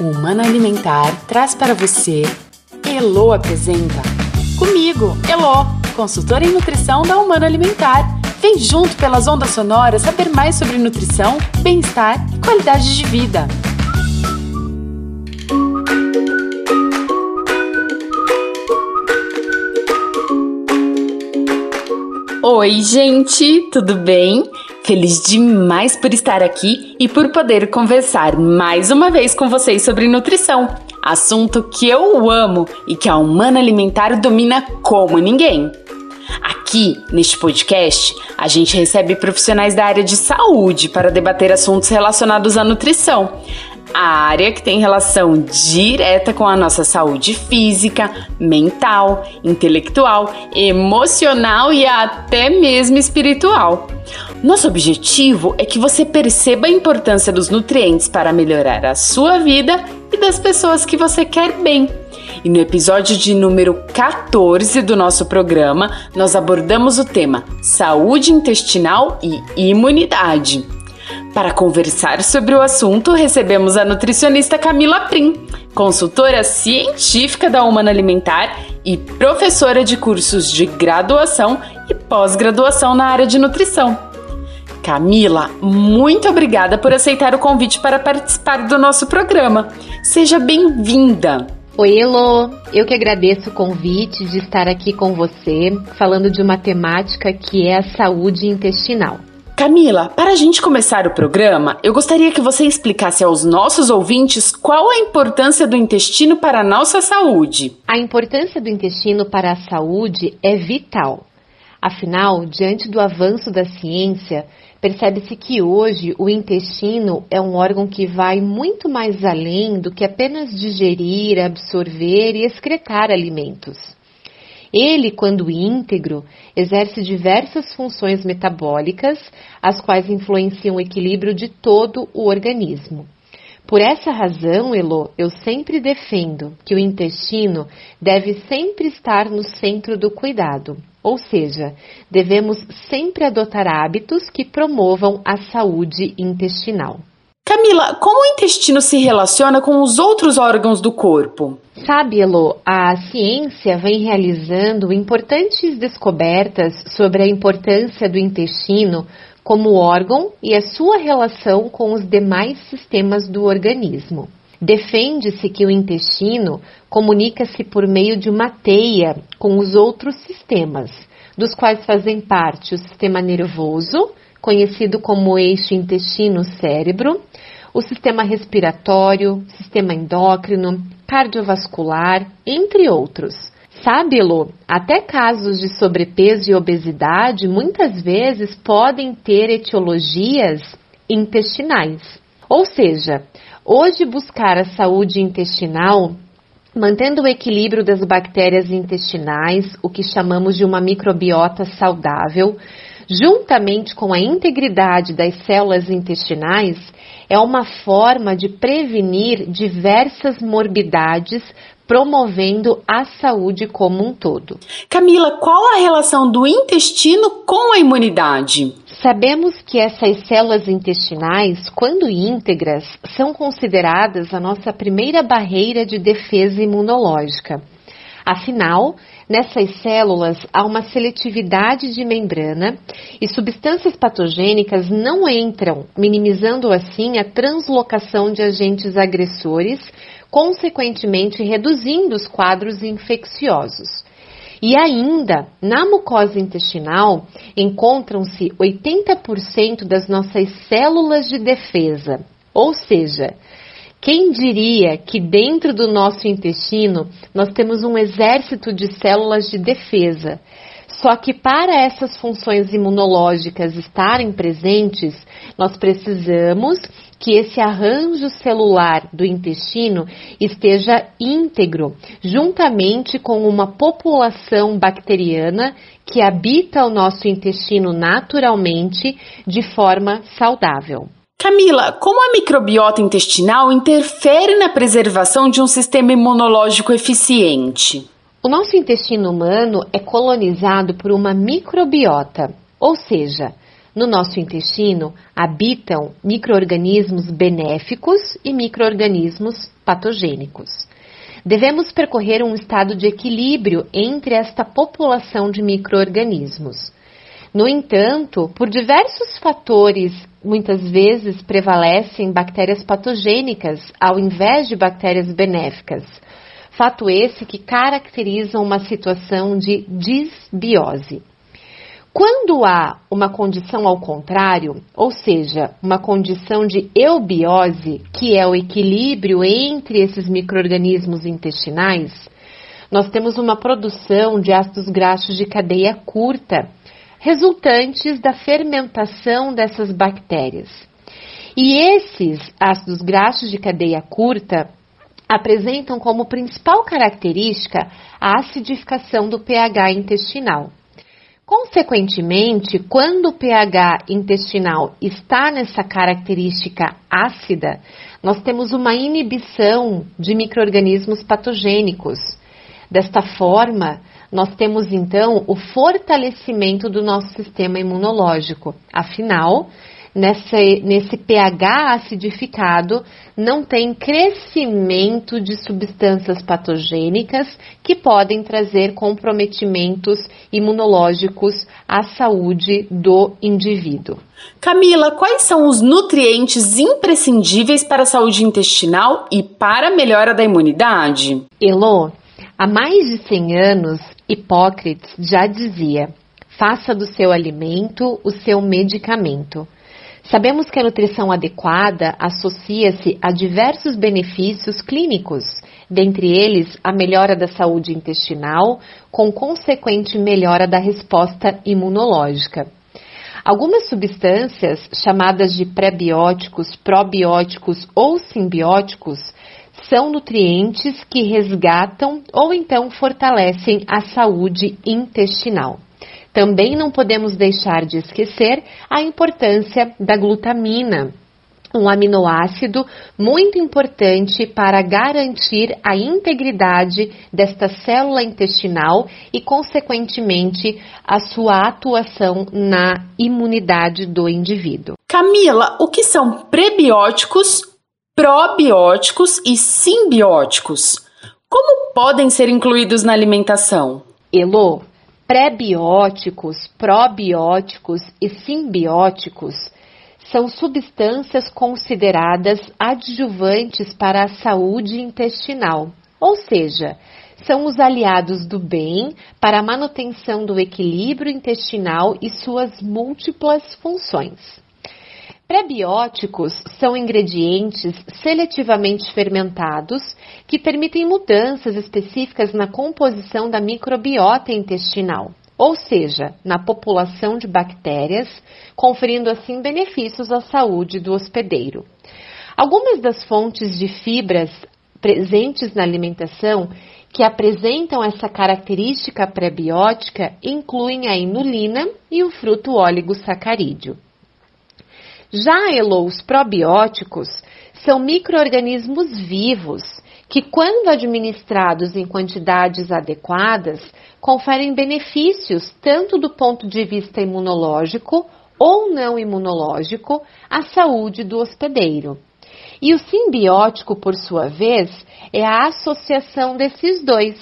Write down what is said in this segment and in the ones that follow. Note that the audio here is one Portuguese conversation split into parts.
O Humano Alimentar traz para você Elo apresenta. Comigo, Elo, consultora em nutrição da Humano Alimentar. Vem junto pelas ondas sonoras saber mais sobre nutrição, bem-estar e qualidade de vida. Oi, gente, tudo bem? Feliz demais por estar aqui e por poder conversar mais uma vez com vocês sobre nutrição, assunto que eu amo e que a Humana Alimentar domina como ninguém. Aqui, neste podcast, a gente recebe profissionais da área de saúde para debater assuntos relacionados à nutrição, a área que tem relação direta com a nossa saúde física, mental, intelectual, emocional e até mesmo espiritual. Nosso objetivo é que você perceba a importância dos nutrientes para melhorar a sua vida e das pessoas que você quer bem. E no episódio de número 14 do nosso programa, nós abordamos o tema saúde intestinal e imunidade. Para conversar sobre o assunto, recebemos a nutricionista Camila Prim, consultora científica da Humana Alimentar e professora de cursos de graduação e pós-graduação na área de nutrição. Camila, muito obrigada por aceitar o convite para participar do nosso programa. Seja bem-vinda. Oi, Elo. Eu que agradeço o convite de estar aqui com você, falando de uma temática que é a saúde intestinal. Camila, para a gente começar o programa, eu gostaria que você explicasse aos nossos ouvintes qual a importância do intestino para a nossa saúde. A importância do intestino para a saúde é vital. Afinal, diante do avanço da ciência, percebe-se que hoje o intestino é um órgão que vai muito mais além do que apenas digerir, absorver e excretar alimentos. Ele, quando íntegro, exerce diversas funções metabólicas, as quais influenciam o equilíbrio de todo o organismo. Por essa razão, Elo, eu sempre defendo que o intestino deve sempre estar no centro do cuidado, ou seja, devemos sempre adotar hábitos que promovam a saúde intestinal. Camila, como o intestino se relaciona com os outros órgãos do corpo? Sabe, Elo, a ciência vem realizando importantes descobertas sobre a importância do intestino como órgão e a sua relação com os demais sistemas do organismo. Defende-se que o intestino comunica-se por meio de uma teia com os outros sistemas, dos quais fazem parte o sistema nervoso, conhecido como eixo intestino-cérebro, o sistema respiratório, sistema endócrino, cardiovascular, entre outros. Sabe-lo, até casos de sobrepeso e obesidade muitas vezes podem ter etiologias intestinais. Ou seja, hoje buscar a saúde intestinal mantendo o equilíbrio das bactérias intestinais, o que chamamos de uma microbiota saudável, juntamente com a integridade das células intestinais, é uma forma de prevenir diversas morbidades, promovendo a saúde como um todo. Camila, qual a relação do intestino com a imunidade? Sabemos que essas células intestinais, quando íntegras, são consideradas a nossa primeira barreira de defesa imunológica. Afinal, nessas células há uma seletividade de membrana e substâncias patogênicas não entram, minimizando assim a translocação de agentes agressores, consequentemente reduzindo os quadros infecciosos. E ainda, na mucosa intestinal, encontram-se 80% das nossas células de defesa, ou seja, quem diria que dentro do nosso intestino nós temos um exército de células de defesa? Só que para essas funções imunológicas estarem presentes, nós precisamos que esse arranjo celular do intestino esteja íntegro, juntamente com uma população bacteriana que habita o nosso intestino naturalmente de forma saudável. Camila, como a microbiota intestinal interfere na preservação de um sistema imunológico eficiente? O nosso intestino humano é colonizado por uma microbiota, ou seja, No nosso intestino habitam microorganismos benéficos e microorganismos patogênicos. Devemos percorrer um estado de equilíbrio entre esta população de microorganismos. No entanto, por diversos fatores, muitas vezes prevalecem bactérias patogênicas ao invés de bactérias benéficas. Fato esse que caracteriza uma situação de disbiose. Quando há uma condição ao contrário, ou seja, uma condição de eubiose, que é o equilíbrio entre esses microrganismos intestinais, nós temos uma produção de ácidos graxos de cadeia curta, resultantes da fermentação dessas bactérias. E esses ácidos graxos de cadeia curta apresentam como principal característica a acidificação do pH intestinal. Consequentemente, quando o pH intestinal está nessa característica ácida, nós temos uma inibição de microrganismos patogênicos. Desta forma, nós temos então o fortalecimento do nosso sistema imunológico. Afinal, nesse, nesse pH acidificado, não tem crescimento de substâncias patogênicas que podem trazer comprometimentos imunológicos à saúde do indivíduo. Camila, quais são os nutrientes imprescindíveis para a saúde intestinal e para a melhora da imunidade? Elo, há mais de 100 anos, Hipócrates já dizia: faça do seu alimento o seu medicamento. Sabemos que a nutrição adequada associa-se a diversos benefícios clínicos, dentre eles a melhora da saúde intestinal, com consequente melhora da resposta imunológica. Algumas substâncias, chamadas de prebióticos, probióticos ou simbióticos, são nutrientes que resgatam ou então fortalecem a saúde intestinal. Também não podemos deixar de esquecer a importância da glutamina, um aminoácido muito importante para garantir a integridade desta célula intestinal e, consequentemente, a sua atuação na imunidade do indivíduo. Camila, o que são prebióticos, probióticos e simbióticos? Como podem ser incluídos na alimentação? Elo, Prebióticos, probióticos e simbióticos são substâncias consideradas adjuvantes para a saúde intestinal, ou seja, são os aliados do bem para a manutenção do equilíbrio intestinal e suas múltiplas funções. Prebióticos são ingredientes seletivamente fermentados que permitem mudanças específicas na composição da microbiota intestinal, ou seja, na população de bactérias, conferindo assim benefícios à saúde do hospedeiro. Algumas das fontes de fibras presentes na alimentação que apresentam essa característica prebiótica incluem a inulina e o fruto oligosacarídeo. Já Elo, os probióticos são microorganismos vivos que, quando administrados em quantidades adequadas, conferem benefícios tanto do ponto de vista imunológico ou não imunológico à saúde do hospedeiro. E o simbiótico, por sua vez, é a associação desses dois.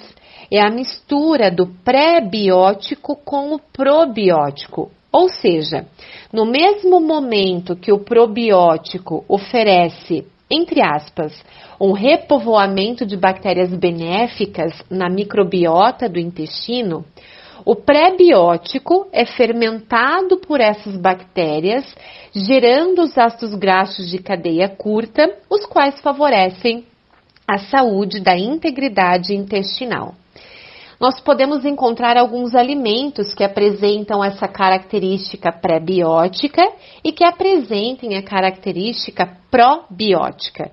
É a mistura do pré-biótico com o probiótico, ou seja, no mesmo momento que o probiótico oferece, entre aspas, um repovoamento de bactérias benéficas na microbiota do intestino, o pré-biótico é fermentado por essas bactérias, gerando os ácidos graxos de cadeia curta, os quais favorecem a saúde da integridade intestinal nós podemos encontrar alguns alimentos que apresentam essa característica pré-biótica e que apresentem a característica probiótica.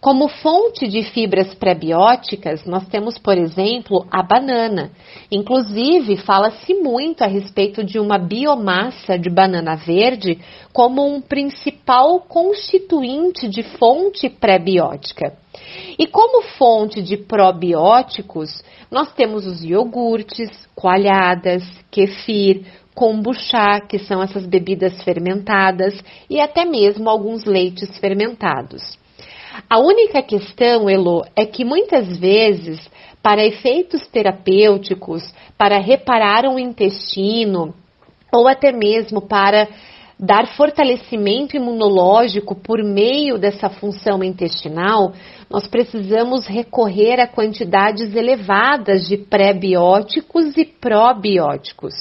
Como fonte de fibras pré-bióticas, nós temos, por exemplo, a banana. Inclusive, fala-se muito a respeito de uma biomassa de banana verde como um principal constituinte de fonte pré-biótica. E como fonte de probióticos, nós temos os iogurtes, coalhadas, kefir, kombucha, que são essas bebidas fermentadas, e até mesmo alguns leites fermentados. A única questão, Elo, é que muitas vezes, para efeitos terapêuticos, para reparar um intestino, ou até mesmo para dar fortalecimento imunológico por meio dessa função intestinal, nós precisamos recorrer a quantidades elevadas de pré-bióticos e probióticos.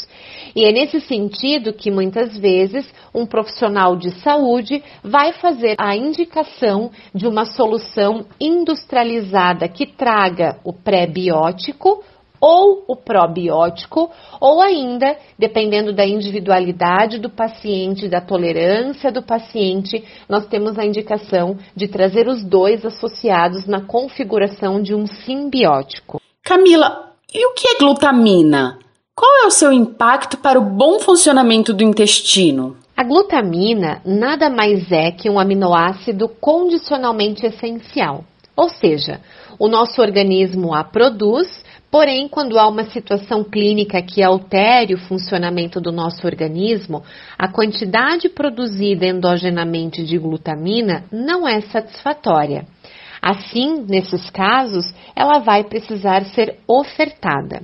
E é nesse sentido que muitas vezes um profissional de saúde vai fazer a indicação de uma solução industrializada que traga o pré-biótico ou o probiótico, ou ainda, dependendo da individualidade do paciente, da tolerância do paciente, nós temos a indicação de trazer os dois associados na configuração de um simbiótico. Camila, e o que é glutamina? Qual é o seu impacto para o bom funcionamento do intestino? A glutamina nada mais é que um aminoácido condicionalmente essencial, ou seja, o nosso organismo a produz Porém, quando há uma situação clínica que altere o funcionamento do nosso organismo, a quantidade produzida endogenamente de glutamina não é satisfatória. Assim, nesses casos, ela vai precisar ser ofertada.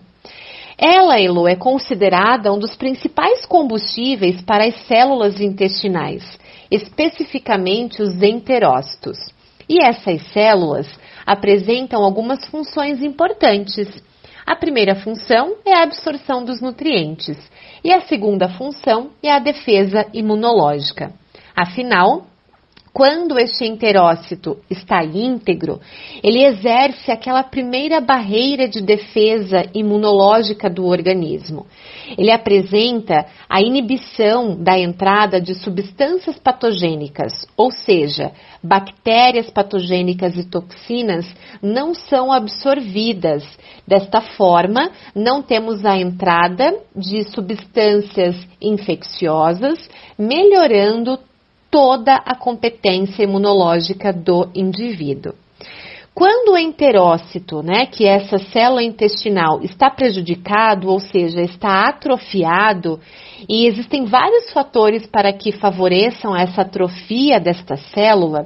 Ela, Elo, é considerada um dos principais combustíveis para as células intestinais, especificamente os enterócitos. E essas células apresentam algumas funções importantes a primeira função é a absorção dos nutrientes e a segunda função é a defesa imunológica. Afinal, quando este enterócito está íntegro, ele exerce aquela primeira barreira de defesa imunológica do organismo. Ele apresenta a inibição da entrada de substâncias patogênicas, ou seja, bactérias patogênicas e toxinas não são absorvidas. Desta forma, não temos a entrada de substâncias infecciosas, melhorando toda a competência imunológica do indivíduo. Quando o enterócito, né, que é essa célula intestinal, está prejudicado, ou seja, está atrofiado, e existem vários fatores para que favoreçam essa atrofia desta célula,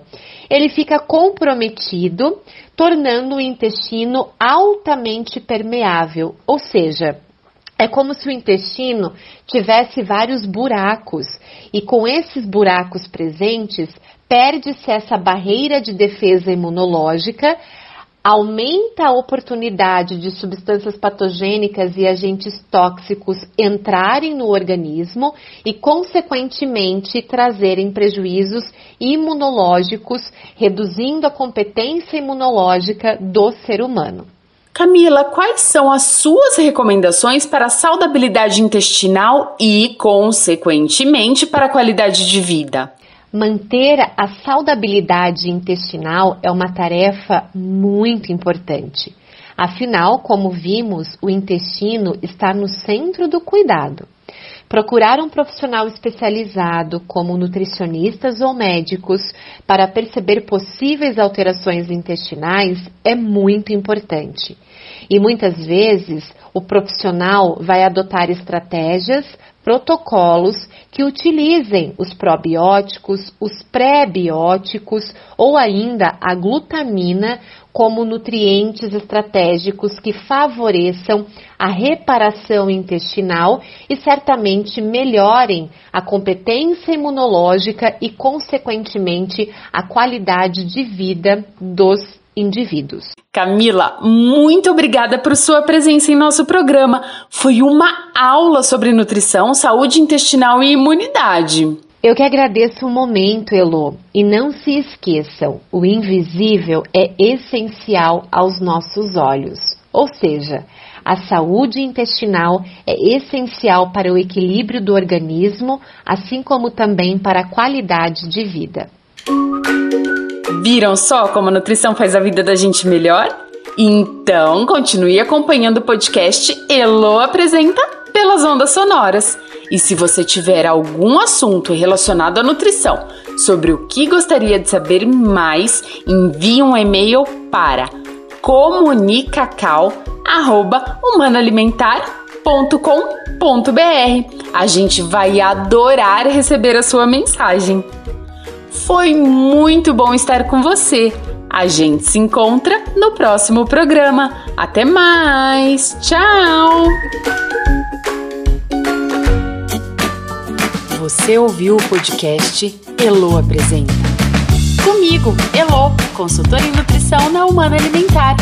ele fica comprometido, tornando o intestino altamente permeável, ou seja, é como se o intestino tivesse vários buracos e com esses buracos presentes perde-se essa barreira de defesa imunológica, aumenta a oportunidade de substâncias patogênicas e agentes tóxicos entrarem no organismo e, consequentemente, trazerem prejuízos imunológicos, reduzindo a competência imunológica do ser humano. Camila, quais são as suas recomendações para a saudabilidade intestinal e, consequentemente, para a qualidade de vida? Manter a saudabilidade intestinal é uma tarefa muito importante. Afinal, como vimos, o intestino está no centro do cuidado. Procurar um profissional especializado, como nutricionistas ou médicos, para perceber possíveis alterações intestinais é muito importante. E muitas vezes o profissional vai adotar estratégias, protocolos que utilizem os probióticos, os pré-bióticos ou ainda a glutamina como nutrientes estratégicos que favoreçam a reparação intestinal e certamente melhorem a competência imunológica e, consequentemente, a qualidade de vida dos indivíduos. Camila, muito obrigada por sua presença em nosso programa. Foi uma aula sobre nutrição, saúde intestinal e imunidade. Eu que agradeço o momento, Elo. E não se esqueçam, o invisível é essencial aos nossos olhos. Ou seja, a saúde intestinal é essencial para o equilíbrio do organismo, assim como também para a qualidade de vida. Viram só como a nutrição faz a vida da gente melhor? Então, continue acompanhando o podcast Elo Apresenta pelas ondas sonoras. E se você tiver algum assunto relacionado à nutrição, sobre o que gostaria de saber mais, envie um e-mail para comunicacal@humanoalimentar.com A gente vai adorar receber a sua mensagem. Foi muito bom estar com você. A gente se encontra no próximo programa. Até mais! Tchau! Você ouviu o podcast Elo Apresenta. Comigo, Elo, consultora em nutrição na Humana Alimentar.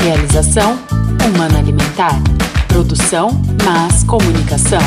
Realização Humana Alimentar. Produção Mas Comunicação.